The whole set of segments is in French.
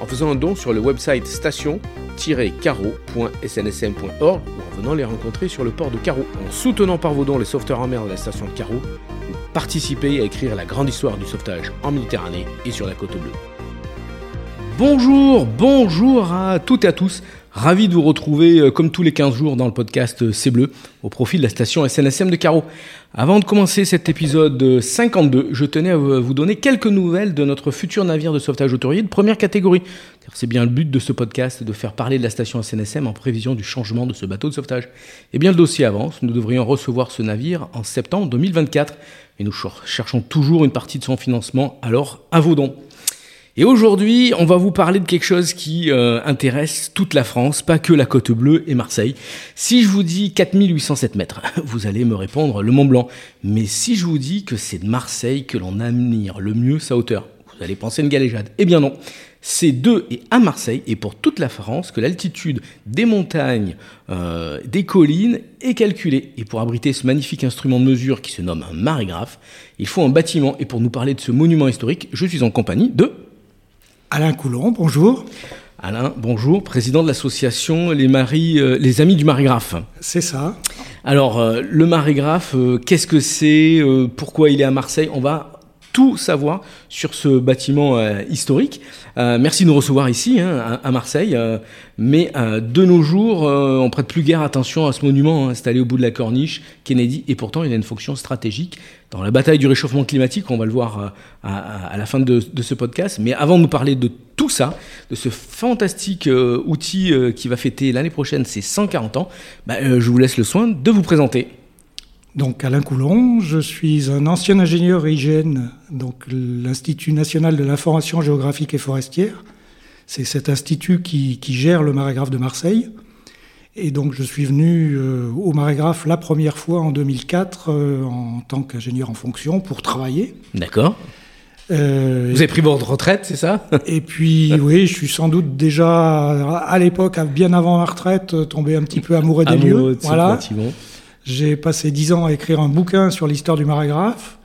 en faisant un don sur le website station-carreau.snsm.org ou en venant les rencontrer sur le port de Carreau. En soutenant par vos dons les sauveteurs en mer de la station de Carreau, vous participez à écrire la grande histoire du sauvetage en Méditerranée et sur la côte bleue. Bonjour, bonjour à toutes et à tous. Ravi de vous retrouver euh, comme tous les 15 jours dans le podcast euh, C'est Bleu au profit de la station SNSM de Carreau. Avant de commencer cet épisode 52, je tenais à vous donner quelques nouvelles de notre futur navire de sauvetage autorier de première catégorie. Car c'est bien le but de ce podcast de faire parler de la station SNSM en prévision du changement de ce bateau de sauvetage. Et bien le dossier avance, nous devrions recevoir ce navire en septembre 2024 et nous cherchons toujours une partie de son financement, alors à vos dons. Et aujourd'hui, on va vous parler de quelque chose qui euh, intéresse toute la France, pas que la Côte Bleue et Marseille. Si je vous dis 4807 mètres, vous allez me répondre le Mont Blanc. Mais si je vous dis que c'est de Marseille que l'on admire le mieux sa hauteur, vous allez penser une galéjade. Eh bien non, c'est de et à Marseille et pour toute la France que l'altitude des montagnes, euh, des collines est calculée. Et pour abriter ce magnifique instrument de mesure qui se nomme un marégraphe, il faut un bâtiment. Et pour nous parler de ce monument historique, je suis en compagnie de Alain Coulon, bonjour. Alain, bonjour, président de l'association Les, Maris, euh, les Amis du Marégraphe. C'est ça. Alors, euh, le Marégraphe, euh, qu'est-ce que c'est Pourquoi il est à Marseille? On va tout savoir sur ce bâtiment euh, historique. Euh, merci de nous recevoir ici, hein, à, Marseille. Euh, mais de nos jours, on prête plus guère attention à ce monument hein, installé au bout de la corniche, Kennedy, et pourtant il a une fonction stratégique dans la bataille du réchauffement climatique. On va le voir à, la fin de, ce podcast. Mais avant de nous parler de tout ça, de ce fantastique outil qui va fêter l'année prochaine ses 140 ans, bah, je vous laisse le soin de vous présenter. Donc Alain Coulon, je suis un ancien ingénieur hygiène, donc l'Institut national de l'information géographique et forestière. C'est cet institut qui, gère le marégraphe de Marseille. Et donc je suis venu euh, au marégraphe la première fois en 2004 euh, en tant qu'ingénieur en fonction pour travailler. D'accord. Euh, Vous avez pris votre retraite, c'est ça? Et puis, oui, je suis sans doute déjà, à l'époque, bien avant ma retraite, tombé un petit peu amoureux des lieux. voilà. J'ai passé dix ans à écrire un bouquin sur l'histoire du marégraphe.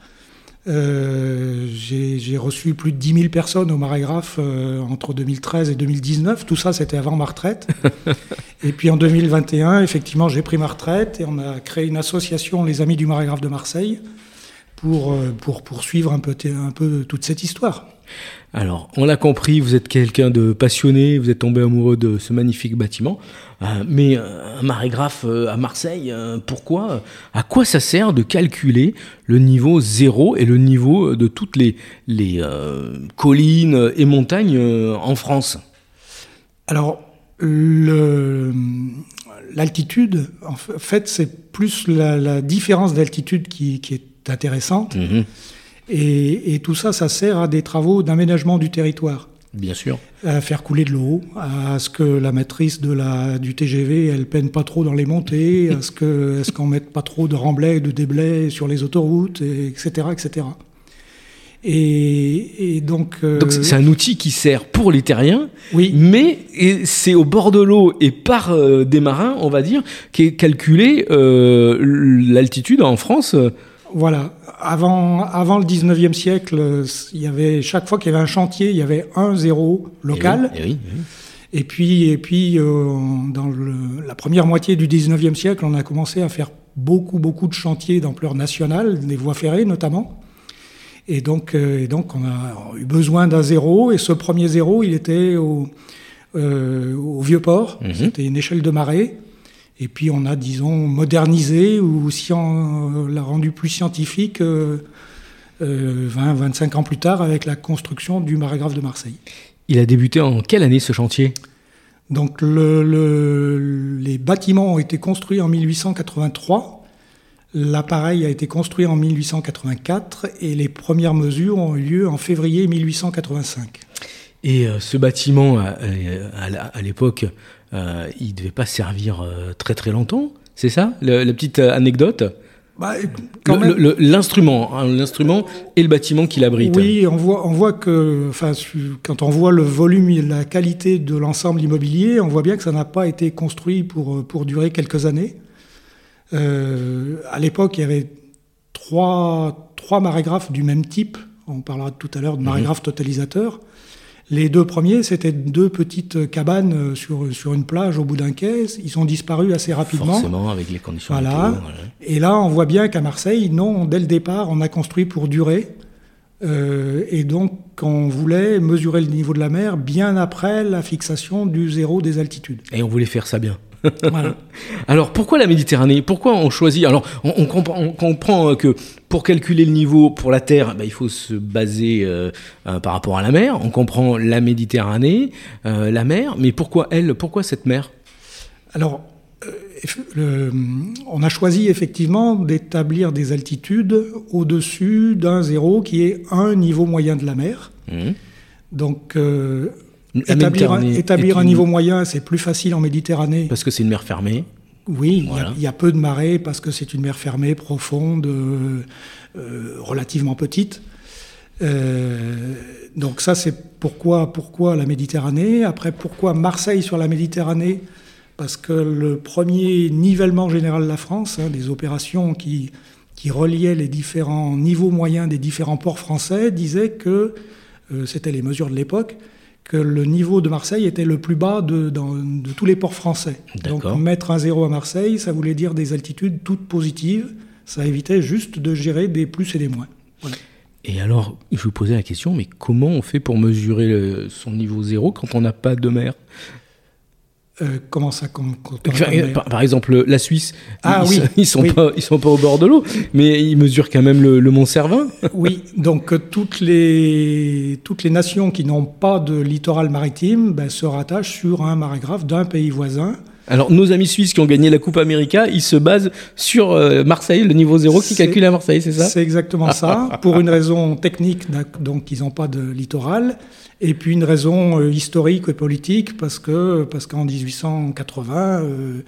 Euh, j'ai reçu plus de 10 000 personnes au marégraphe euh, entre 2013 et 2019. Tout ça, c'était avant ma retraite. et puis en 2021, effectivement, j'ai pris ma retraite et on a créé une association, les Amis du marégraphe de Marseille, pour, euh, pour poursuivre un peu, un peu toute cette histoire. Alors, on l'a compris, vous êtes quelqu'un de passionné, vous êtes tombé amoureux de ce magnifique bâtiment. Euh, mais un marégraphe euh, à Marseille, pourquoi À quoi ça sert de calculer le niveau zéro et le niveau de toutes les, les collines et montagnes en France? Alors, l'altitude, en fait, c'est plus la, différence d'altitude qui, est intéressante. Mhm. Et, tout ça, ça sert à des travaux d'aménagement du territoire. Bien sûr. À faire couler de l'eau, à ce que la matrice de la, du TGV, elle peine pas trop dans les montées, à ce qu'on ce qu'on mette pas trop de remblais de déblais sur les autoroutes, etc., etc. Et, donc. Euh, donc c'est un outil qui sert pour les terriens, oui. mais c'est au bord de l'eau et par euh, des marins, on va dire, qui est calculé euh, l'altitude en France. Voilà. Avant, avant le 19e siècle, il y avait, chaque fois qu'il y avait un chantier, il y avait un zéro local. Et, et, puis, et puis euh, dans la première moitié du 19e siècle, on a commencé à faire beaucoup, beaucoup de chantiers d'ampleur nationale, des voies ferrées notamment. Et donc, euh, et donc on a eu besoin d'un zéro. Et ce premier zéro, il était au, euh, au Vieux-Port. Mhm. C'était une échelle de marée. Et puis on a, disons, modernisé ou aussi l'a rendu plus scientifique 20-25 ans plus tard avec la construction du marégraphe de Marseille. Il a débuté en quelle année ce chantier? Donc les bâtiments ont été construits en 1883. L'appareil a été construit en 1884 et les premières mesures ont eu lieu en février 1885. Et euh, ce bâtiment, à, l'époque, euh, il ne devait pas servir euh, très très longtemps, c'est ça La petite anecdote? Bah, L'instrument, hein, l'instrument et le bâtiment qui l'abrite. Oui, on voit, on voit que, quand on voit le volume et la qualité de l'ensemble immobilier, on voit bien que ça n'a pas été construit pour, pour durer quelques années. Euh, à l'époque, il y avait trois, trois marégraphes du même type. On parlera tout à l'heure de mhm. marégraphes totalisateurs. Les deux premiers, c'était deux petites cabanes euh, sur, sur une plage au bout d'un quai. Ils ont disparu assez rapidement. Forcément, avec les conditions voilà. Et là, on voit bien qu'à Marseille, non, dès le départ, on a construit pour durer. Euh, et donc, on voulait mesurer le niveau de la mer bien après la fixation du zéro des altitudes. Et on voulait faire ça bien. Alors pourquoi la Méditerranée? Pourquoi on choisit? Alors on, comprend, que pour calculer le niveau pour la Terre, bah, il faut se baser euh, euh, par rapport à la mer. On comprend la Méditerranée, euh, la mer, mais pourquoi elle? Pourquoi cette mer? Alors on a choisi effectivement d'établir des altitudes au-dessus d'un zéro qui est un niveau moyen de la mer. Mmh. Donc Établir, un, niveau moyen, c'est plus facile en Méditerranée. Parce que c'est une mer fermée. Oui, il y, a peu de marées parce que c'est une mer fermée, profonde, euh, euh, relativement petite. Euh, donc ça, c'est pourquoi, pourquoi la Méditerranée. Après, pourquoi Marseille sur la Méditerranée? Parce que le premier nivellement général de la France, hein, des opérations qui, qui reliaient les différents niveaux moyens des différents ports français, disait que, c'était les mesures de l'époque, que le niveau de Marseille était le plus bas de, de tous les ports français. Donc mettre un zéro à Marseille, ça voulait dire des altitudes toutes positives. Ça évitait juste de gérer des plus et des moins. Et alors, je vous posais la question, mais comment on fait pour mesurer son niveau zéro quand on n'a pas de mer? Euh, comment ça par, exemple, la Suisse, ah, ils, oui, ils sont pas, ils sont pas au bord de l'eau, mais ils mesurent quand même le, Mont Cervin. oui, donc euh, toutes les toutes les nations qui n'ont pas de littoral maritime ben, se rattachent sur un marégraphe d'un pays voisin. Alors, nos amis suisses qui ont gagné la Coupe América, ils se basent sur euh, Marseille, le niveau zéro qui calcule à Marseille, c'est ça? C'est exactement ça. Pour une raison technique, donc ils n'ont pas de littoral. Et puis une raison euh, historique et politique, parce que parce qu'en 1880, euh,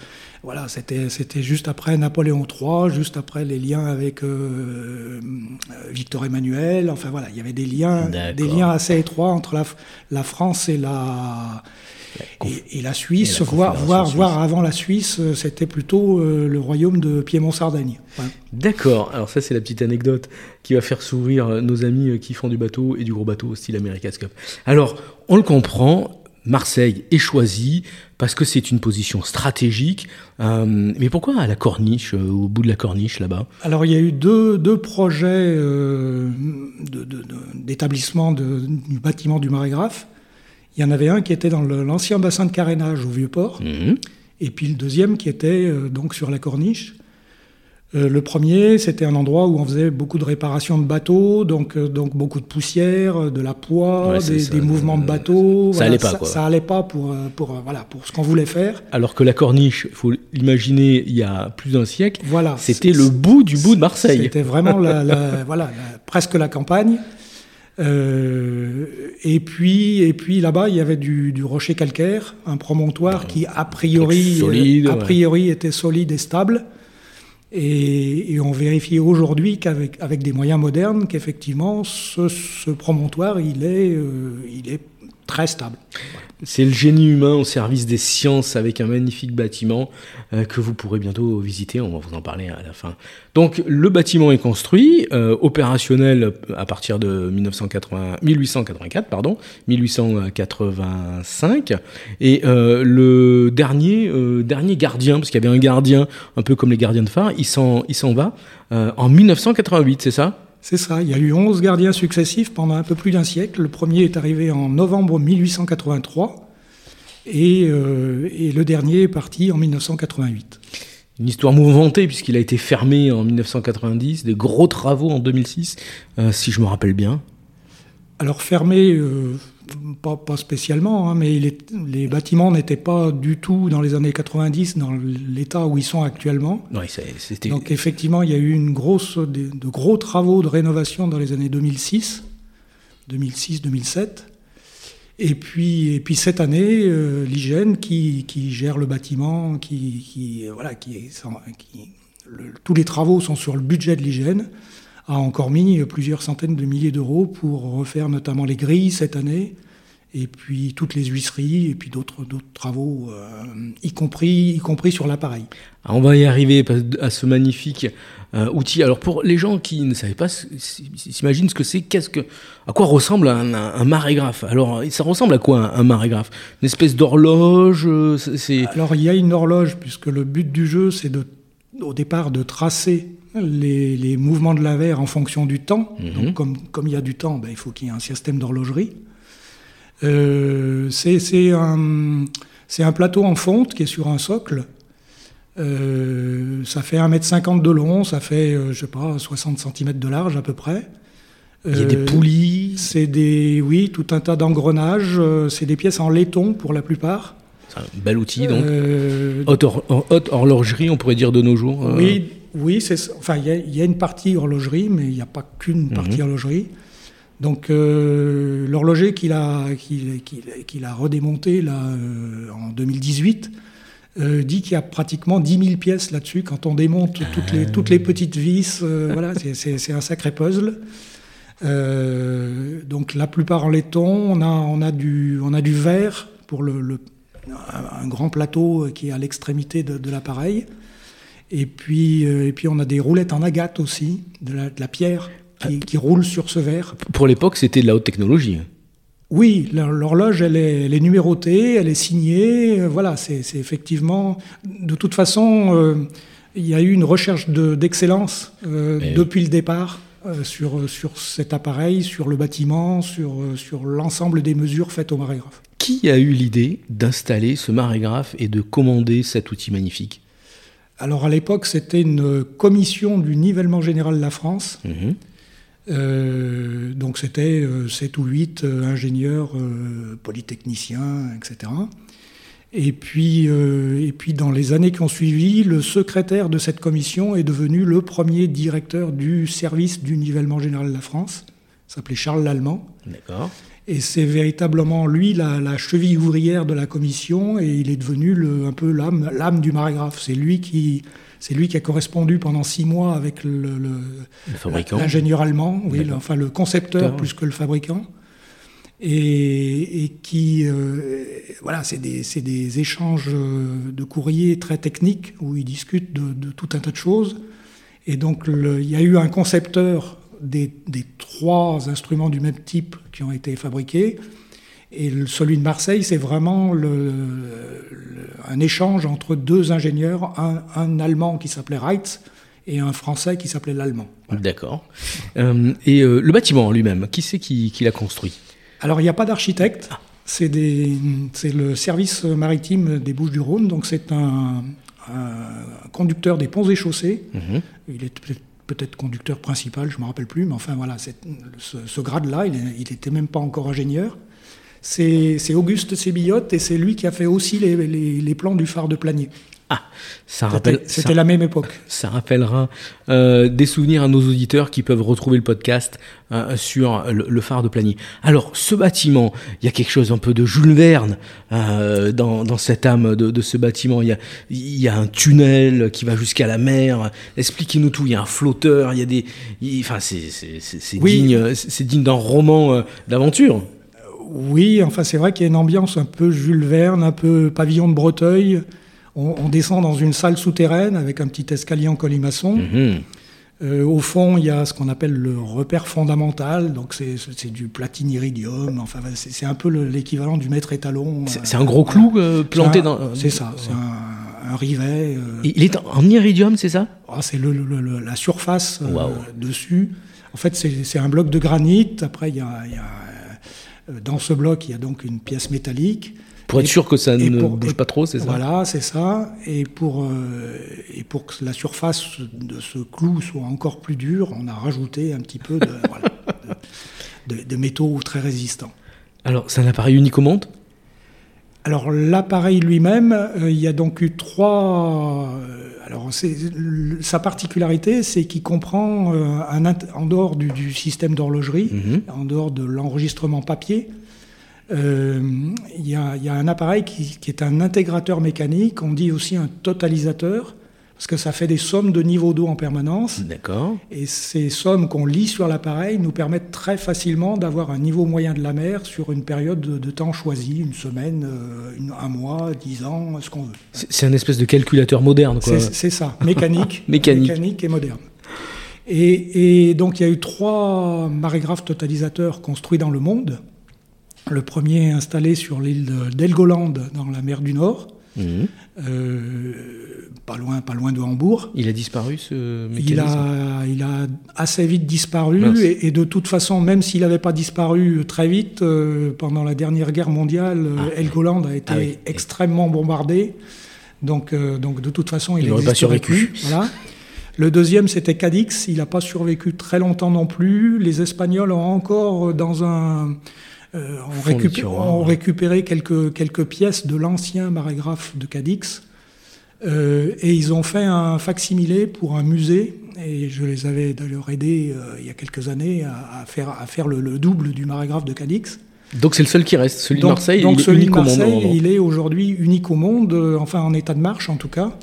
voilà, c'était c'était juste après Napoléon III, juste après les liens avec euh, Victor Emmanuel. Enfin voilà, il y avait des liens des liens assez étroits entre la, la France et la et, la Suisse, voire, voire, avant la Suisse, euh, c'était plutôt euh, le royaume de Piémont-Sardaigne. D'accord, alors ça c'est la petite anecdote qui va faire sourire euh, nos amis qui font du bateau et du gros bateau style America's Cup. Alors, on le comprend, Marseille est choisi parce que c'est une position stratégique. mais pourquoi à la corniche, au bout de la corniche là-bas? Alors il y a eu deux, deux projets d'établissement du bâtiment du marégraphe. Il y en avait un qui était dans l'ancien bassin de carénage au Vieux-Port, mhm. et puis le deuxième qui était euh, donc sur la corniche. Euh, le premier, c'était un endroit où on faisait beaucoup de réparations de bateaux, donc, euh, donc beaucoup de poussière, de la poids, des, mouvements de bateaux. Ça n'allait pas, quoi. Ça, allait pas pour, pour, voilà, pour ce qu'on voulait faire. Alors que la corniche, il faut l'imaginer, il y a plus d'un siècle, voilà, c'était le bout du bout de Marseille. C'était vraiment la, voilà, presque la campagne. Euh, et puis, et puis là-bas, il y avait du, rocher calcaire, un promontoire qui a priori, euh, a priori était solide et stable. Et, on vérifie aujourd'hui qu'avec avec des moyens modernes, qu'effectivement, ce, promontoire, il est, euh, il est très stable. C'est le génie humain au service des sciences avec un magnifique bâtiment euh, que vous pourrez bientôt visiter. On va vous en parler à la fin. Donc le bâtiment est construit, euh, opérationnel à partir de 1980, 1884, pardon, 1885. Et euh, le dernier, dernier gardien, parce qu'il y avait un gardien un peu comme les gardiens de phare, il s'en, il s'en va en 1988, c'est ça? C'est ça, il y a eu 11 gardiens successifs pendant un peu plus d'un siècle. Le premier est arrivé en novembre 1883. Et, et le dernier est parti en 1988 une histoire mouvementée puisqu'il a été fermé en 1990, des gros travaux en 2006, si je me rappelle bien. Alors fermé, pas, pas, spécialement, hein, mais les, les bâtiments n'étaient pas du tout dans les années 90 dans l'état où ils sont actuellement. Oui, Donc effectivement, il y a eu une grosse, de, de, gros travaux de rénovation dans les années 2006, 2006-2007. Et puis, et puis cette année, euh, l'hygiène qui, qui, gère le bâtiment, qui, qui voilà, qui, qui le, tous les travaux sont sur le budget de l'hygiène a encore mis plusieurs centaines de milliers d'euros pour refaire notamment les grilles cette année, et puis toutes les huisseries, et puis d'autres travaux, euh, y, compris, y compris sur l'appareil. On va y arriver à ce magnifique euh, outil. Alors pour les gens qui ne savaient pas, s'imaginent ce que c'est, qu'est-ce que, à quoi ressemble un, un, marégraphe? Alors ça ressemble à quoi un, un marégraphe? Une espèce d'horloge euh. Alors il y a une horloge, puisque le but du jeu, c'est de, au départ de tracer les, mouvements de la verre en fonction du temps. Mhm. Donc, comme, comme il y a du temps, ben, il faut qu'il y ait un système d'horlogerie. Euh, c'est un, un, plateau en fonte qui est sur un socle. Euh, ça fait 1m50 de long, ça fait, euh, je sais pas, 60 cm de large à peu près. Il y a des poulies C'est des, oui, tout un tas d'engrenages. c'est des pièces en laiton pour la plupart. C'est un bel outil donc. Haute, haute, horlogerie, on pourrait dire de nos jours. Oui, oui, enfin, il y, a une partie horlogerie, mais il n'y a pas qu'une mhm. partie horlogerie. Donc, euh, l'horloger qu'il a, qu'il, a redémonté là, euh, en 2018 euh, dit qu'il y a pratiquement 10 000 pièces là-dessus. Quand on démonte toutes, les, toutes les petites vis, voilà, c'est, un sacré puzzle. donc, la plupart en laiton, on a, on a, du, on a du verre pour le, un grand plateau qui est à l'extrémité de l'appareil. Et puis, euh, et puis on a des roulettes en agate aussi, de la, pierre qui, roule sur ce verre. Pour l'époque, c'était de la haute technologie. Oui, l'horloge, elle est, elle est, numérotée, elle est signée. Euh, voilà, c'est effectivement. De toute façon, euh, il y a eu une recherche d'excellence depuis le départ sur, sur cet appareil, sur le bâtiment, sur, sur l'ensemble des mesures faites au marégraphe. Qui a eu l'idée d'installer ce marégraphe et de commander cet outil magnifique? Alors à l'époque, c'était une commission du nivellement général de la France. Mhm. Euh, donc c'était 7 euh, ou 8 euh, ingénieurs polytechniciens, etc. Et puis, et puis dans les années qui ont suivi, le secrétaire de cette commission est devenu le premier directeur du service du nivellement général de la France. Il s'appelait Charles Lallemand. D'accord. Et c'est véritablement lui la, cheville ouvrière de la commission et il est devenu le, un peu l'âme du marégraphe. C'est lui qui c'est lui qui a correspondu pendant six mois avec le, l'ingénieur allemand, oui, enfin le concepteur plus que le fabricant, et, qui euh, voilà, c'est des, des, échanges de courriers très techniques où ils discutent de, de tout un tas de choses. Et donc il y a eu un concepteur des, trois instruments du même type qui ont été fabriqués. Et celui de Marseille, c'est vraiment le, un échange entre deux ingénieurs, un, Allemand qui s'appelait Reitz et un Français qui s'appelait l'Allemand. D'accord. Euh, et euh, le bâtiment lui-même, qui c'est qui, l'a construit? Alors, il n'y a pas d'architecte. Ah. C'est le service maritime des Bouches-du-Rhône, donc c'est un, conducteur des ponts et chaussées. Mhm. Il est peut-être conducteur principal, je ne me rappelle plus, mais enfin voilà, ce, grade-là, il n'était même pas encore ingénieur. C'est Auguste Sébillotte et c'est lui qui a fait aussi les, plans du phare de Planier. Ah, ça rappelle. C'était la même époque. Ça rappellera euh, des souvenirs à nos auditeurs qui peuvent retrouver le podcast euh, sur le, phare de Planier. Alors, ce bâtiment, il y a quelque chose un peu de Jules Verne euh, dans, dans, cette âme de, de, ce bâtiment. Il y, a, il y a un tunnel qui va jusqu'à la mer. Expliquez-nous tout. Il y a un flotteur. Il y a des. enfin, c'est digne, c'est digne d'un roman d'aventure. Oui, enfin, c'est vrai qu'il y a une ambiance un peu Jules Verne, un peu pavillon de Breteuil. On, descend dans une salle souterraine avec un petit escalier en colimaçon. Mhm. Euh, au fond, il y a ce qu'on appelle le repère fondamental, donc c'est du platine iridium. Enfin, c'est un peu l'équivalent du mètre étalon. C'est un gros clou euh, planté dans. C'est ça, c'est un, rivet. Euh. il est en iridium, c'est ça? Ah, C'est la surface dessus. En fait, c'est un bloc de granit. Après, il y a, dans ce bloc, il y a donc une pièce métallique Pour être sûr que ça ne bouge pas trop, c'est ça Voilà, c'est ça. Et pour, et pour que la surface de ce clou soit encore plus dure, on a rajouté un petit peu de, de, de métaux très résistants. Alors, c'est un appareil unique au monde? Alors l'appareil lui-même, euh, il y a donc eu trois. Euh, alors sa particularité, c'est qu'il comprend euh, un, en dehors du, système d'horlogerie, mhm. en dehors de l'enregistrement papier, il y, a un appareil qui, qui, est un intégrateur mécanique, on dit aussi un totalisateur, parce que ça fait des sommes de niveau d'eau en permanence. D'accord. Et ces sommes qu'on lit sur l'appareil nous permettent très facilement d'avoir un niveau moyen de la mer sur une période de, temps choisie, une semaine, euh, un mois, dix ans, ce qu'on veut. C'est un espèce de calculateur moderne, quoi. C'est ça, mécanique, mécanique. mécanique et moderne. Et, donc il y a eu trois marégraphes totalisateurs construits dans le monde. Le premier installé sur l'île d'Helgoland dans la mer du Nord. Mmh. Euh, pas loin, pas loin de Hambourg. Il a disparu ce mécanisme il a, il a assez vite disparu et, de toute façon, même s'il n'avait pas disparu très vite, euh, pendant la dernière guerre mondiale, ah. Helgoland a été ah extrêmement bombardé. Donc, euh, donc de toute façon, il n'aurait pas survécu. Voilà. Le deuxième, c'était Cadix. Il n'a pas survécu très longtemps non plus. Les Espagnols ont encore dans un euh, ont, récupéré quelques, quelques pièces de l'ancien marégraphe de Cadix. Euh, et ils ont fait un facsimilé pour un musée. Et je les avais d'ailleurs aidés euh, il y a quelques années à, faire, à faire le, double du marégraphe de Cadix. Donc c'est le seul qui reste, celui de Marseille. Donc, il est celui unique de Marseille, au monde. il est aujourd'hui unique au monde, enfin en état de marche en tout cas.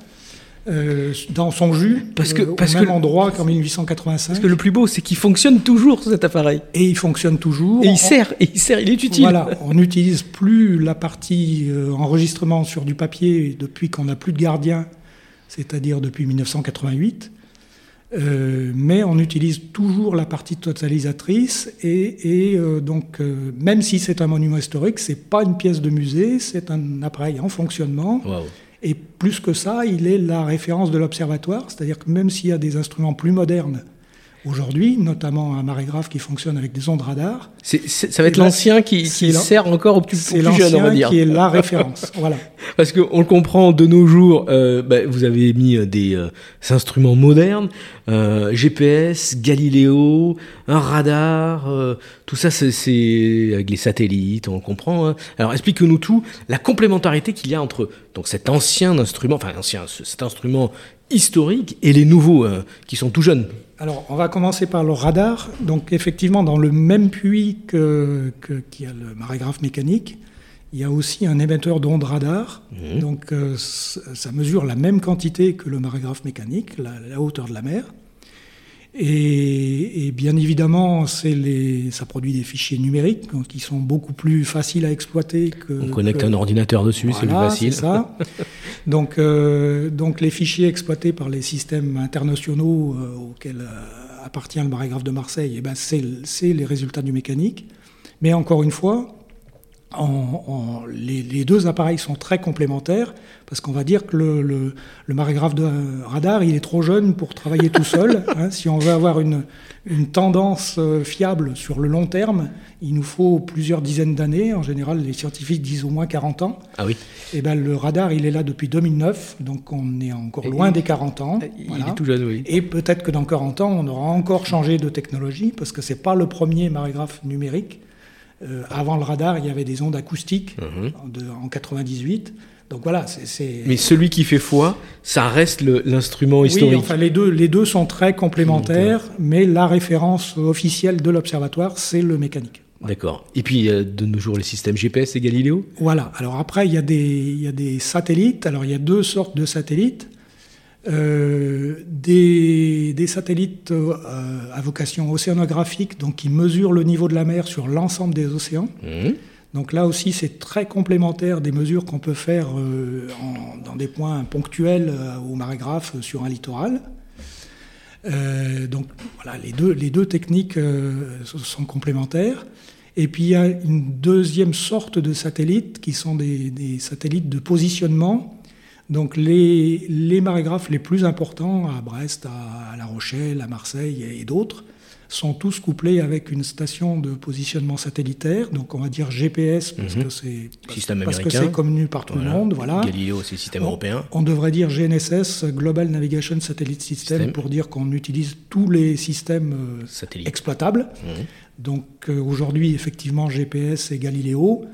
Euh, dans son jus, parce que, euh, parce au même endroit qu'en 1885. Parce que le plus beau, c'est qu'il fonctionne toujours cet appareil. Et il fonctionne toujours. Et il sert, et il sert, il est utile. Voilà, on n'utilise plus la partie euh, enregistrement sur du papier depuis qu'on n'a plus de gardien, c'est-à-dire depuis 1988. mais on utilise toujours la partie totalisatrice et, et donc même si c'est un monument historique, c'est pas une pièce de musée, c'est un appareil en fonctionnement. Et plus que ça, il est la référence de l'observatoire, c'est-à-dire que même s'il y a des instruments plus modernes aujourd'hui, notamment un marégraphe qui fonctionne avec des ondes radar. ça va être l'ancien qui, sert encore au plus, plus jeune, on va dire. qui est la référence. voilà. Parce qu'on le comprend de nos jours, euh, bah, vous avez mis euh, des, euh, instruments modernes, GPS, Galileo, un radar, tout ça c'est avec les satellites, on comprend. Hein. Alors explique-nous tout, la complémentarité qu'il y a entre donc cet ancien instrument, enfin ancien, cet instrument historique et les nouveaux qui sont tout jeunes. Alors, on va commencer par le radar. Donc, effectivement, dans le même puits que, qu'il y a le marégraphe mécanique, il y a aussi un émetteur d'ondes radar. Mmh. Donc, euh, ça mesure la même quantité que le marégraphe mécanique, la hauteur de la mer. Et, bien évidemment, les, ça produit des fichiers numériques qui sont beaucoup plus faciles à exploiter que. On connecte un ordinateur dessus, c'est plus facile. ça. donc, euh, donc les fichiers exploités par les systèmes internationaux euh, auxquels euh, appartient le marégraphe de Marseille, eh ben c'est les résultats du mécanique. Mais encore une fois, en, les, deux appareils sont très complémentaires parce qu'on va dire que le, le, marégraphe de radar, il est trop jeune pour travailler tout seul. Hein. Si on veut avoir une, une, tendance euh, fiable sur le long terme, il nous faut plusieurs dizaines d'années. En général, les scientifiques disent au moins 40 ans. Ah oui. Et eh ben, le radar, il est là depuis 2009, donc on est encore loin des 40 ans. Il est tout jeune, oui. Et peut-être que dans 40 ans, on aura encore changé de technologie parce que c'est pas le premier marégraphe numérique. Euh, avant le radar, il y avait des ondes acoustiques mhm. en, 98. Donc voilà, c'est. Mais celui qui fait foi, ça reste l'instrument historique. Oui, enfin les deux, les deux sont très complémentaires, mais la référence officielle de l'observatoire, c'est le mécanique. D'accord. Et puis, de nos jours, les systèmes GPS et Galiléo Voilà. Alors après, il y, a des, il y a des satellites. Alors, il y a deux sortes de satellites. Euh, des, satellites euh, à vocation océanographique, donc qui mesurent le niveau de la mer sur l'ensemble des océans. Mmh. Donc là aussi, c'est très complémentaire des mesures qu'on peut faire euh, dans des points ponctuels au marégraphe sur un littoral. donc voilà, les deux, les deux techniques sont complémentaires. Et puis il y a une deuxième sorte de satellites qui sont des, des satellites de positionnement Donc les, les marégraphes les plus importants à Brest, à, La Rochelle, à Marseille et, d'autres sont tous couplés avec une station de positionnement satellitaire, donc on va dire GPS parce Mhm. que c'est parce que c'est connu par tout le monde, voilà. Galileo, c'est système On- européen. On devrait dire GNSS, Global Navigation Satellite System, System. pour dire qu'on utilise tous les systèmes euh, Satellite. exploitables. Mhm. Donc euh, aujourd'hui, effectivement, GPS et Galileo.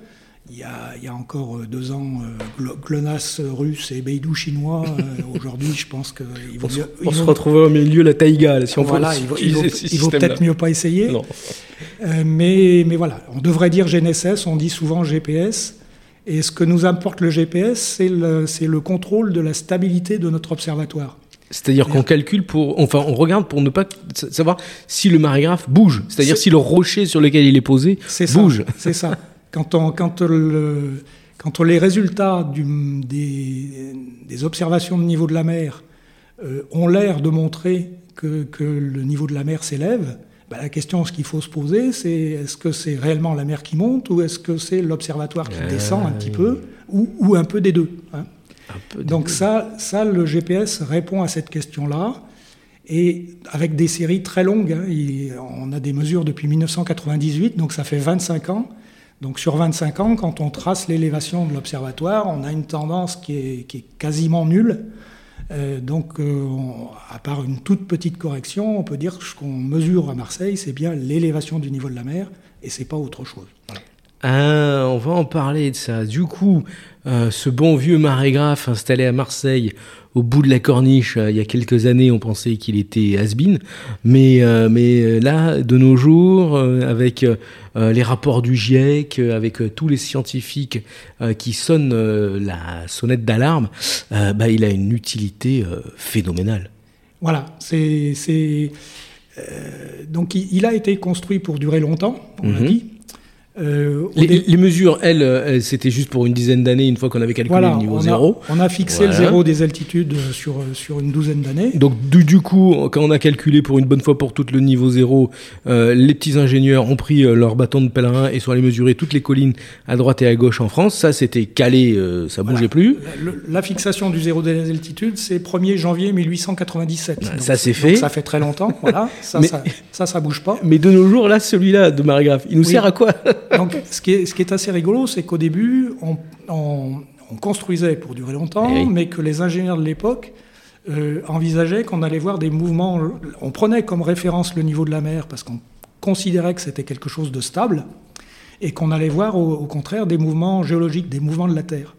Il y a, il y a encore euh, deux ans, euh, Glo- GLONASS russe et Beidou chinois. Euh, aujourd'hui, je pense qu'il vaut On se, mieux. on il se vaut- retrouver au milieu de la taïga, là, si on voilà, peut il vaut, peut-être mieux pas essayer. Non. Euh, mais, mais voilà, on devrait dire GNSS, on dit souvent GPS. Et ce que nous apporte le GPS, c'est le, contrôle de la stabilité de notre observatoire. C'est-à-dire qu'on calcule pour, enfin, on regarde pour ne pas sa- savoir si le marégraphe bouge. C'est-à-dire C'est- si le rocher sur lequel il est posé bouge. C'est ça. Quand, on, quand, le, quand les résultats du, des, des observations de niveau de la mer euh, ont l'air de montrer que, que le niveau de la mer s'élève, bah, la question ce qu'il faut se poser, c'est est-ce que c'est réellement la mer qui monte ou est-ce que c'est l'observatoire qui Ah, descend un petit oui. peu ou, ou un peu des deux hein. Peu Donc ça, ça, le GPS répond à cette question-là. Et avec des séries très longues, hein, il- on a des mesures depuis 1998, donc ça fait 25 ans. Donc sur 25 ans, quand on trace l'élévation de l'observatoire, on a une tendance qui est, quasiment nulle. Euh, donc euh, à part une toute petite correction, on peut dire que ce qu'on mesure à Marseille, c'est bien l'élévation du niveau de la mer, et c'est pas autre chose. Ah, on va en parler de ça. Du coup, euh, ce bon vieux marégraphe installé à Marseille, au bout de la corniche, euh, il y a quelques années, on pensait qu'il était has-been. Mais, euh, mais euh, là, de nos jours, avec euh, les rapports du GIEC, avec euh, tous les scientifiques qui sonnent la sonnette d'alarme, bah, il a une utilité phénoménale. Voilà, c'est. donc il, il a été construit pour durer longtemps, on l'a Mhm. dit. Euh, Les, dé- les mesures, elles, euh, elles, c'était juste pour une dizaine d'années, une fois qu'on avait calculé voilà, le niveau on zéro. On a fixé Voilà. le zéro des altitudes sur, sur une douzaine d'années. Donc du, du coup, quand on a calculé pour une bonne fois pour toutes le niveau zéro, euh, les petits ingénieurs ont pris euh, leur bâton de pèlerin et sont allés mesurer toutes les collines à droite et à gauche en France. Ça, c'était calé, euh, ça bougeait Voilà. plus. La, fixation du zéro des altitudes, c'est 1er janvier 1897. Ah, Donc, ça, c'est fait. Ça fait très longtemps, voilà. Ça, Mais- ça, ça, ça bouge pas. Mais de nos jours, là, celui-là de Marégraphe, il nous Oui. sert à quoi? Donc, ce qui est, ce qui est assez rigolo, c'est qu'au début, on, on- on construisait pour durer longtemps, Eh oui. mais que les ingénieurs de l'époque euh, envisageaient qu'on allait voir des mouvements. On prenait comme référence le niveau de la mer parce qu'on considérait que c'était quelque chose de stable, et qu'on allait voir au, au contraire des mouvements géologiques, des mouvements de la Terre.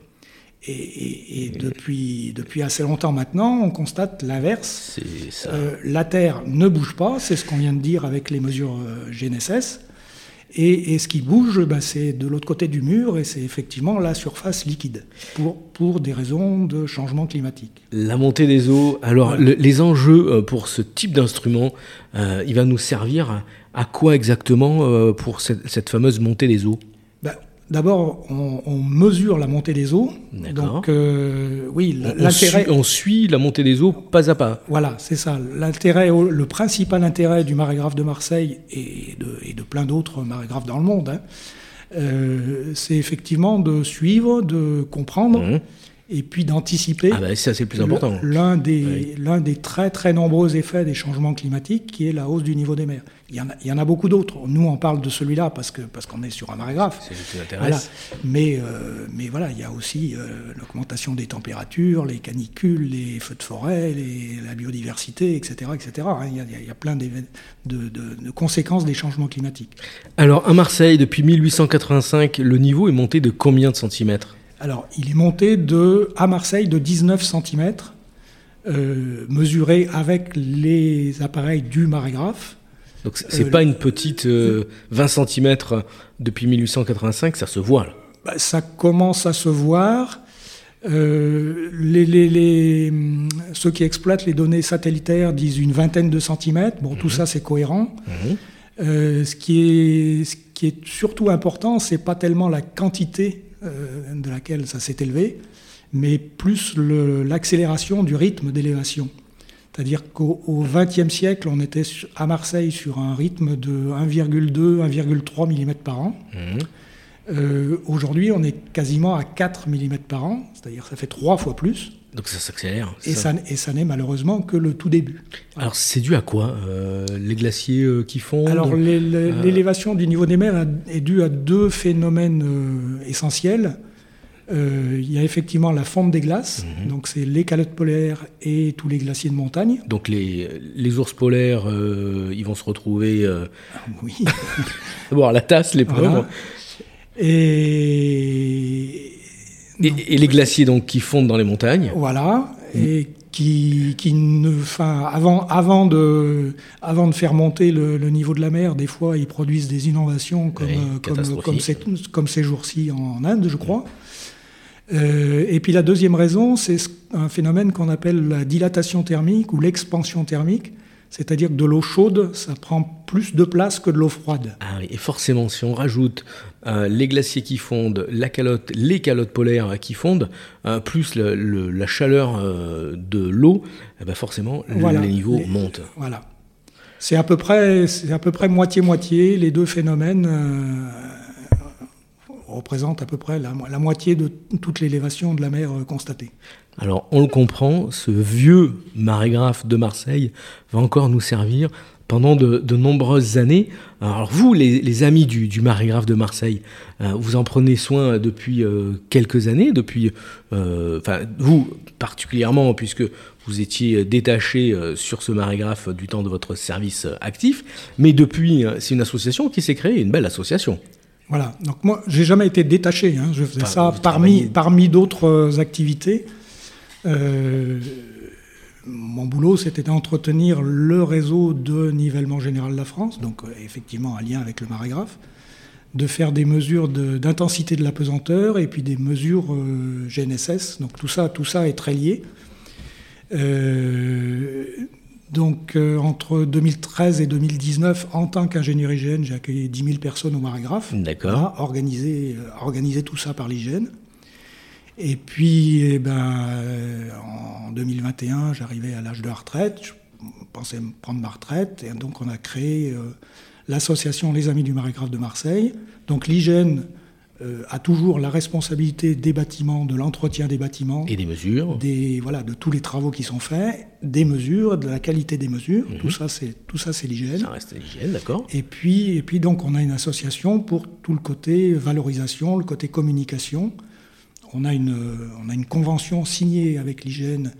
Et, et- et depuis, depuis assez longtemps maintenant, on constate l'inverse. Euh, la Terre ne bouge pas, c'est ce qu'on vient de dire avec les mesures euh, GNSS. Et, et ce qui bouge, bah, c'est de l'autre côté du mur, et c'est effectivement la surface liquide, pour, pour des raisons de changement climatique. La montée des eaux. Alors, le- les enjeux euh, pour ce type d'instrument, euh, il va nous servir à, à quoi exactement euh, pour cette, cette fameuse montée des eaux? D'abord, on, on mesure la montée des eaux. Donc, euh, oui, on l'intérêt. suit, on suit la montée des eaux pas à pas. Voilà, c'est ça. L'intérêt, le principal intérêt du marégraphe de Marseille et de, et de plein d'autres marégraphes dans le monde, hein, euh, c'est effectivement de suivre, de comprendre Mhm. et puis d'anticiper Ah bah ça, c'est le plus important. l'un des, Oui. l'un des très très nombreux effets des changements climatiques qui est la hausse du niveau des mers. Il y en a, il y en a beaucoup d'autres. Nous, on parle de celui-là parce que parce qu'on est sur un marégraphe. C'est ce qui Voilà. m'intéresse. Mais, euh, mais voilà, il y a aussi euh, l'augmentation des températures, les canicules, les feux de forêt, les- la biodiversité, etc. etc. hein. Il, y a, il y a plein de, de- de conséquences des changements climatiques. Alors, à Marseille, depuis 1885, le niveau est monté de combien de centimètres? Alors, il est monté de, à Marseille de 19 cm, euh, mesuré avec les appareils du marégraphe. Donc, c'est Euh, pas une petite euh, 20 cm depuis 1885, ça se voit là. Bah, ça commence à se voir. Euh, les, les- les, hum, ceux qui exploitent les données satellitaires disent une vingtaine de centimètres. Bon, tout ça, c'est cohérent. Mhm. Euh, ce, qui est, ce qui est surtout important, c'est pas tellement la quantité euh, de laquelle ça s'est élevé, mais plus l'accélération du rythme d'élévation. C'est-à-dire qu'au XXe siècle, on était à Marseille sur un rythme de 1,2, 1,3 mm par an. Mhm. Euh, Aujourd'hui, on est quasiment à 4 mm par an, c'est-à-dire ça fait trois fois plus. Donc ça s'accélère. Et ça, et ça n'est malheureusement que le tout début. Alors c'est dû à quoi euh, Les glaciers euh, qui fondent Alors l'élévation du niveau des mers est due à deux phénomènes euh, il y a effectivement la fonte des glaces, mhm. donc c'est les calottes polaires et tous les glaciers de montagne. Donc les, les ours polaires, ils vont se retrouver. Ah, oui. Bon, la tasse, les pauvres. Et et, les glaciers donc qui fondent dans les montagnes. Voilà, et qui, qui ne, enfin, avant, avant, de, avant de faire monter le, niveau de la mer, des fois ils produisent des inondations comme, comme, comme, ces, comme ces jours-ci en Inde, je crois. Euh, et puis la deuxième raison, c'est un phénomène qu'on appelle la dilatation thermique ou l'expansion thermique. C'est-à-dire que de l'eau chaude, ça prend plus de place que de l'eau froide. Ah oui, et forcément, si on rajoute euh, les glaciers qui fondent, la calotte, les calottes polaires qui fondent, euh, plus la chaleur de l'eau, eh ben forcément, les niveaux montent. Voilà. C'est à peu près, c'est à peu près moitié-moitié. Les deux phénomènes représentent à peu près la, moitié de toute l'élévation de la mer constatée. Alors on le comprend, ce vieux marégraphe de Marseille va encore nous servir pendant de, nombreuses années. Alors vous, les, amis du, marégraphe de Marseille, euh, vous en prenez soin depuis euh, quelques années, depuis, euh, enfin vous particulièrement, puisque vous étiez détaché sur ce marégraphe du temps de votre service actif, mais depuis, c'est une association qui s'est créée, une belle association. Voilà, donc moi, j'ai jamais été détaché, hein. je faisais ça parmi, parmi d'autres activités. Euh, mon boulot, c'était d'entretenir le réseau de nivellement général de la France, donc euh, effectivement en lien avec le marégraphe, de faire des mesures d'intensité de, la pesanteur et puis des mesures euh, GNSS. Donc tout ça, tout ça est très lié. Donc entre 2013 et 2019, en tant qu'ingénieur hygiène, j'ai accueilli 10 000 personnes au marégraphe. D'accord. organisé, organisé tout ça par l'hygiène. Et puis, eh ben, euh, en 2021, j'arrivais à l'âge de la retraite. Je pensais prendre ma retraite. Et donc, on a créé euh, l'association Les Amis du Marégraphe de Marseille. Donc, l'hygiène euh, a toujours la responsabilité des bâtiments, de l'entretien des bâtiments. Et des mesures. Des, voilà, de tous les travaux qui sont faits, des mesures, de la qualité des mesures. Mhm. Tout ça, c'est, tout ça, c'est l'hygiène. Ça reste l'hygiène, d'accord. Et puis, et puis, donc, on a une association pour tout le côté valorisation, le côté communication on a une, on a une convention signée avec l'hygiène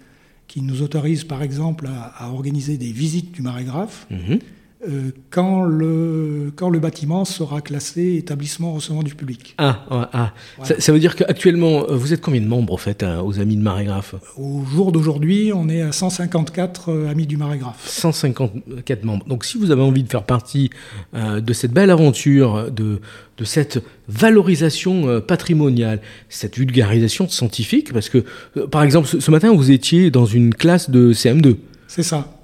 qui nous autorise par exemple à, organiser des visites du marégraphe. Mhm. Euh, quand, le, quand le bâtiment sera classé établissement recevant du public. Ah, ah. Ça, veut dire qu'actuellement, euh, vous êtes combien de membres, au fait, hein, aux Amis de Marégraphe? Au jour d'aujourd'hui, on est à 154 euh, Amis du Marégraphe. 154 membres. Donc, si vous avez envie de faire partie de cette belle aventure, de, de cette valorisation patrimoniale, cette vulgarisation scientifique, parce que, par exemple, ce matin, vous étiez dans une classe de CM2. C'est ça.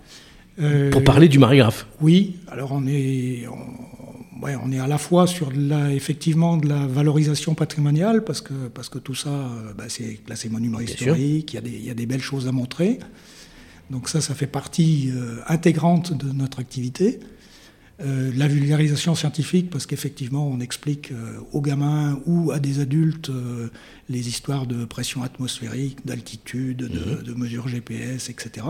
Euh, Pour parler du marégraphe. Oui, alors on est, on, ouais, on est à la fois sur la, effectivement de la valorisation patrimoniale, parce que, parce que tout ça, euh, bah, c'est classé monument historique, il y, a des, il y, a des belles choses à montrer. Donc ça, ça fait partie euh, intégrante de notre activité. la vulgarisation scientifique, parce qu'effectivement, on explique aux gamins ou à des adultes les histoires de pression atmosphérique, d'altitude, de, mhm. de mesures GPS, etc.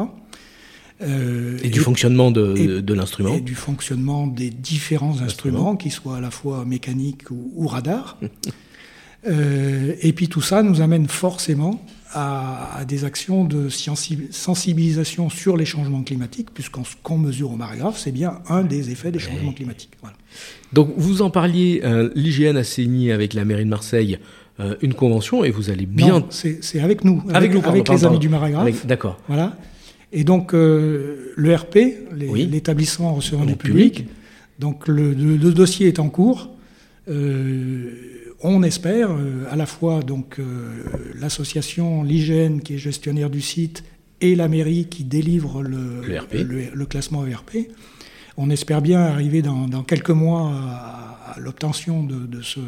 Euh, et, du fonctionnement de, l'instrument Et du fonctionnement des différents instruments, qu'ils soient à la fois mécaniques ou, radars. Euh, et puis tout ça nous amène forcément à, des actions de sensibilisation sur les changements climatiques, puisqu'en ce qu'on mesure au marégraphe, c'est bien un des effets des changements climatiques. Donc vous en parliez, euh, l'IGN a signé avec la mairie de Marseille une convention et vous allez bien. C'est avec nous, avec, nous, avec les amis du marégraphe. D'accord. Voilà. Et donc, euh, le RP, l'établissement recevant du public, donc le, dossier est en cours. Euh, on espère euh, à la fois donc l'association l'hygiène qui est gestionnaire du site et la mairie qui délivre le, le, classement ERP. On espère bien arriver dans, quelques mois à, l'obtention de, de, ce,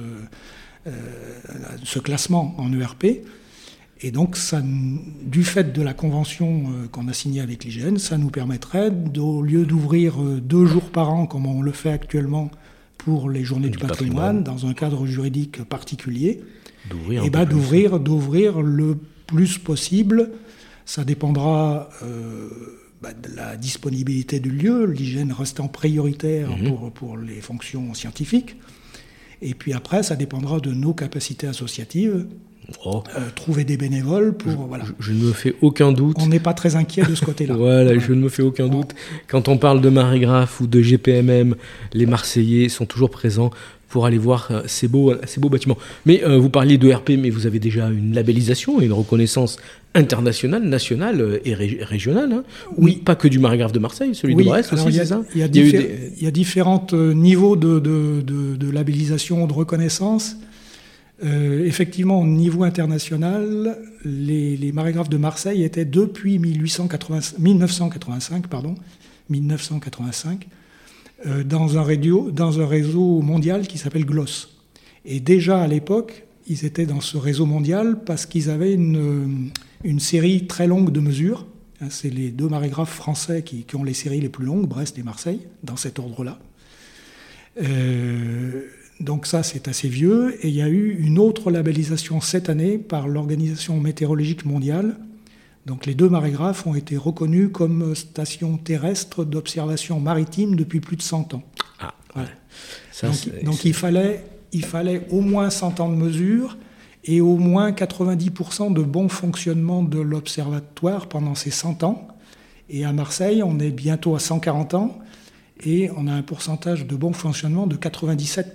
ce classement en ERP. Et donc, ça, du fait de la convention euh, qu'on a signée avec l'IGN, ça nous permettrait, au lieu d'ouvrir euh, deux jours par an, comme on le fait actuellement pour les journées du, patrimoine, dans un cadre juridique particulier, d'ouvrir, eh ben, d'ouvrir, d'ouvrir le plus possible Ça dépendra bah, de la disponibilité du lieu, l'hygiène restant prioritaire Mhm. pour, pour les fonctions scientifiques. Et puis après, ça dépendra de nos capacités associatives, Oh, euh, trouver des bénévoles pour... Voilà. je, je ne me fais aucun doute. On n'est pas très inquiet de ce côté-là. Voilà, je ne me fais aucun doute. Quand on parle de marégraphe ou de GPMM, les Marseillais sont toujours présents pour aller voir euh, ces beaux, ces beaux bâtiments. Mais euh, vous parliez de RP, mais vous avez déjà une labellisation et une reconnaissance internationale, nationale euh, et ré- régionale. hein. Oui. Pas que du marégraphe de Marseille, celui Oui, de Brest aussi, il y a- c'est ça? Il y a, Il y a eu diffé- des- il y a différents euh, niveaux de, de, de- de labellisation, de reconnaissance. Euh, effectivement, au niveau international, les, marégraphes de Marseille étaient depuis 1880 1985, pardon, 1985 euh, dans, un réseau mondial qui s'appelle GLOS. Et déjà à l'époque, ils étaient dans ce réseau mondial parce qu'ils avaient une, série très longue de mesures. Hein, C'est les deux marégraphes français qui, qui ont les séries les plus longues, Brest et Marseille, dans cet ordre-là. Euh, donc ça, c'est assez vieux. Et il y a eu une autre labellisation cette année par l'Organisation météorologique mondiale. Donc les deux marégraphes ont été reconnus comme stations terrestres d'observation maritime depuis plus de 100 ans. Ah, Voilà. ça, donc donc il, fallait, il fallait au moins 100 ans de mesure et au moins 90% de bon fonctionnement de l'observatoire pendant ces 100 ans. Et à Marseille, on est bientôt à 140 ans et on a un pourcentage de bon fonctionnement de 97%.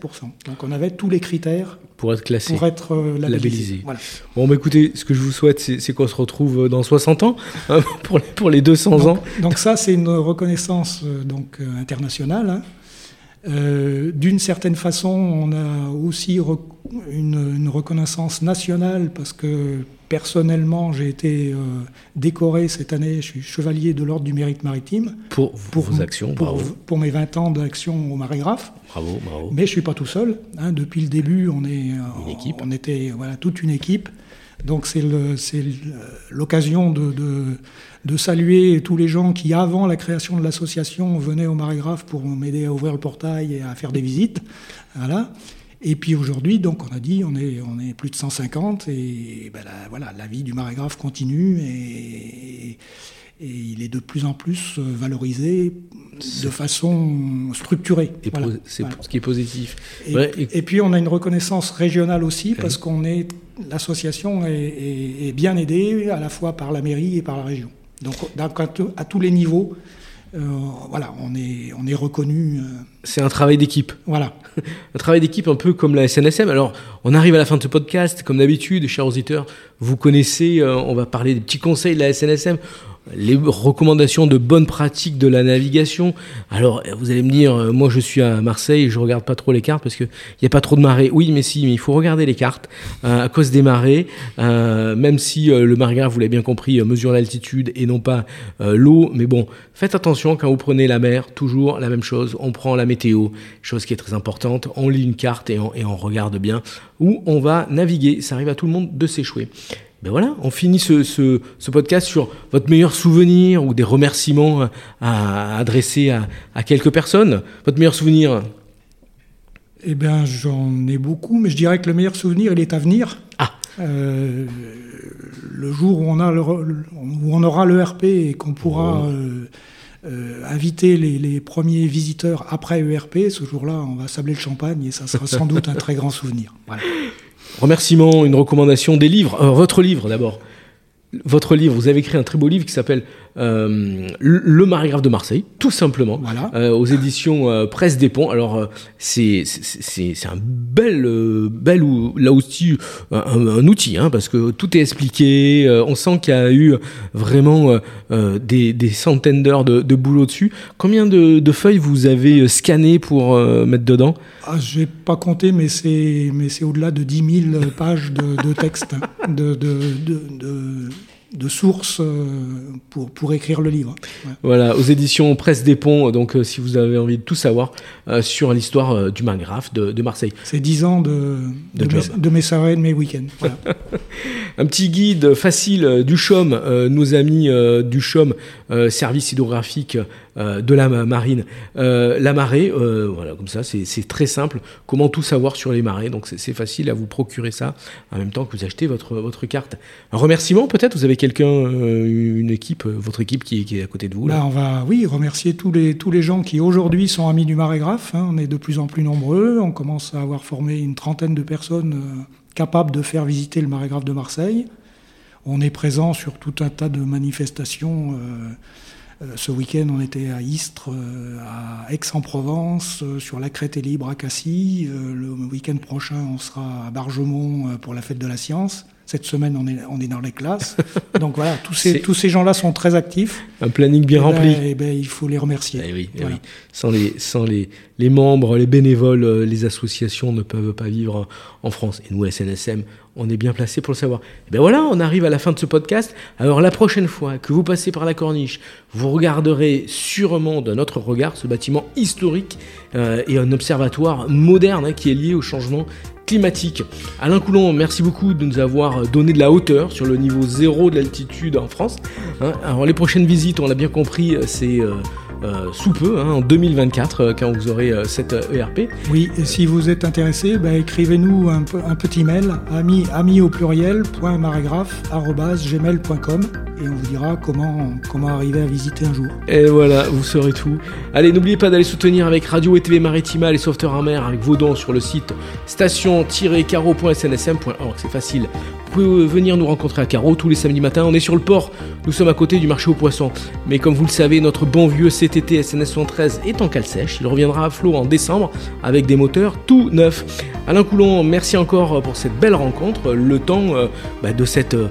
Donc on avait tous les critères pour être classé. pour être euh, labellisé. Labellisé. Voilà. Bon, bah écoutez, ce que je vous souhaite, c'est qu'on se retrouve euh, dans 60 ans, hein, pour, les, pour les 200 ans. Donc, ça, c'est une reconnaissance euh, donc, internationale. hein. Euh, D'une certaine façon, on a aussi une, une reconnaissance nationale parce que personnellement, j'ai été euh, décoré cette année, je suis chevalier de l'Ordre du mérite maritime Pour, pour, vos actions, pour, bravo. pour mes 20 ans d'action au marégraphe. Bravo, bravo. Mais je suis pas tout seul. hein. Depuis le début, on est euh, Une équipe. On était voilà toute une équipe. Donc c'est l'occasion de, de, de saluer tous les gens qui, avant la création de l'association, venaient au Marégraphe pour m'aider à ouvrir le portail et à faire des visites. Voilà. Et puis aujourd'hui, donc on a dit, on est, on est plus de 150 et ben la, voilà, la vie du Marégraphe continue et, et il est de plus en plus euh, valorisé de façon structurée. Et Voilà. po- c'est Voilà. ce qui est positif. Et, Ouais, et- et puis on a une reconnaissance régionale aussi parce qu'on est l'association est, est- est bien aidée à la fois par la mairie et par la région. Donc, à, tous- les niveaux, voilà, on est on est reconnu. euh, C'est un travail d'équipe. voilà. Un travail d'équipe un peu comme la SNSM. Alors, on arrive à la fin de ce podcast. Comme d'habitude, chers auditeurs, vous connaissez, euh, on va parler des petits conseils de la SNSM, les recommandations de bonnes pratiques de la navigation. Alors, euh, vous allez me dire, euh, moi je suis à Marseille je regarde pas trop les cartes parce qu'il n'y a pas trop de marée. Oui, mais si, mais il faut regarder les cartes euh, à cause des marées. Même si le marégraphe, vous l'avez bien compris, mesure l'altitude et non pas l'eau. Mais bon, faites attention quand vous prenez la mer, toujours la même chose. On prend la météo, chose qui est très importante. On lit une carte et on, et on regarde bien où on va naviguer. Ça arrive à tout le monde de s'échouer. Ben voilà, on finit ce, ce, ce podcast sur votre meilleur souvenir ou des remerciements à, à adresser à, à quelques personnes. Votre meilleur souvenir Eh bien, j'en ai beaucoup, mais je dirais que le meilleur souvenir, il est à venir. Ah. Euh, le jour où on, a le, où on aura le RP et qu'on pourra Oh. euh, euh, inviter les, les premiers visiteurs après ERP, ce jour-là, on va sabler le champagne et ça sera sans doute un très grand souvenir. Voilà. Remerciement, une recommandation des livres. Euh, votre livre d'abord. Votre livre, vous avez écrit un très beau livre qui s'appelle euh, Le Marégraphe de Marseille, tout simplement, Voilà. euh, aux éditions euh, Presse des Ponts. Alors, c'est un bel, bel ou, là aussi un, un outil, hein, parce que tout est expliqué. on sent qu'il y a eu vraiment des, des centaines d'heures de, de boulot dessus. Combien de, de feuilles vous avez scannées pour mettre dedans? Ah, j'ai pas compté, mais c'est au-delà de 10 000 pages de, de texte, de, de, sources euh, pour, pour écrire le livre. Ouais. Voilà, aux éditions Presse des Ponts. Donc, euh, si vous avez envie de tout savoir euh, sur l'histoire euh, du marégraphe de, de Marseille. C'est 10 ans de, De de, mes, de mes soirées, de mes week-ends. Voilà. Un petit guide facile du CHOM, euh, nos amis du CHOM, euh, service hydrographique de la marine. la marée, voilà, comme ça, c'est très simple. Comment tout savoir sur les marées Donc c'est facile à vous procurer ça en même temps que vous achetez votre, votre carte. Un remerciement peut-être Vous avez quelqu'un, une équipe, votre équipe qui, est à côté de vous là. on va, oui, remercier tous les, tous les gens qui aujourd'hui sont amis du marégraphe. Hein. On est de plus en plus nombreux. On commence à avoir formé une trentaine de personnes capables de faire visiter le marégraphe de Marseille. On est présent sur tout un tas de manifestations. Euh, euh, ce week-end, on était à Istres, euh, à Aix-en-Provence, sur la Crête et Libre à Cassis. le week-end prochain, on sera à Bargemont pour la fête de la science. Cette semaine, on est, on est dans les classes. Donc voilà, tous ces, tous ces gens-là sont très actifs. Un planning bien eh ben, rempli. et eh ben, il faut les remercier. Eh oui, oui. Sans, les, sans les, les membres, les bénévoles, les associations ne peuvent pas vivre en France. Et nous, à SNSM, on est bien placé pour le savoir. Et ben voilà, on arrive à la fin de ce podcast. Alors la prochaine fois que vous passez par la corniche, vous regarderez sûrement d'un autre regard ce bâtiment historique euh, et un observatoire moderne hein, qui est lié au changement climatique. Alain Coulon, merci beaucoup de nous avoir donné de la hauteur sur le niveau zéro de l'altitude en France. Hein. Alors les prochaines visites, on l'a bien compris, c'est... Euh, euh, sous peu, hein, en 2024, euh, quand vous aurez euh, cette ERP. Oui, et si vous êtes intéressé, bah, écrivez-nous un, un, petit mail, ami, ami au pluriel, gmail.com et on vous dira comment, comment arriver à visiter un jour. Et voilà, vous saurez tout. Allez, n'oubliez pas d'aller soutenir avec Radio et TV Maritima les sauveteurs en mer avec vos dons sur le site station-caro.snsm.org. C'est facile. Vous pouvez venir nous rencontrer à Caro tous les samedis matins. On est sur le port. Nous sommes à côté du marché aux poissons. Mais comme vous le savez, notre bon vieux CTT SNS 113 est en cale sèche. Il reviendra à flot en décembre avec des moteurs tout neufs. Alain Coulon, merci encore pour cette belle rencontre. Le temps euh, bah, de cette euh,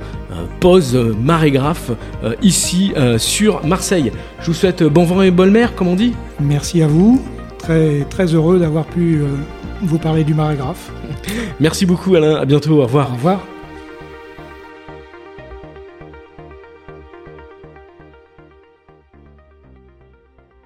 pause marégraphe euh, ici sur Marseille. Je vous souhaite bon vent et bonne mer, comme on dit. Merci à vous. Très, très heureux d'avoir pu vous parler du marégraphe. Merci beaucoup Alain, à bientôt, au revoir. Au revoir.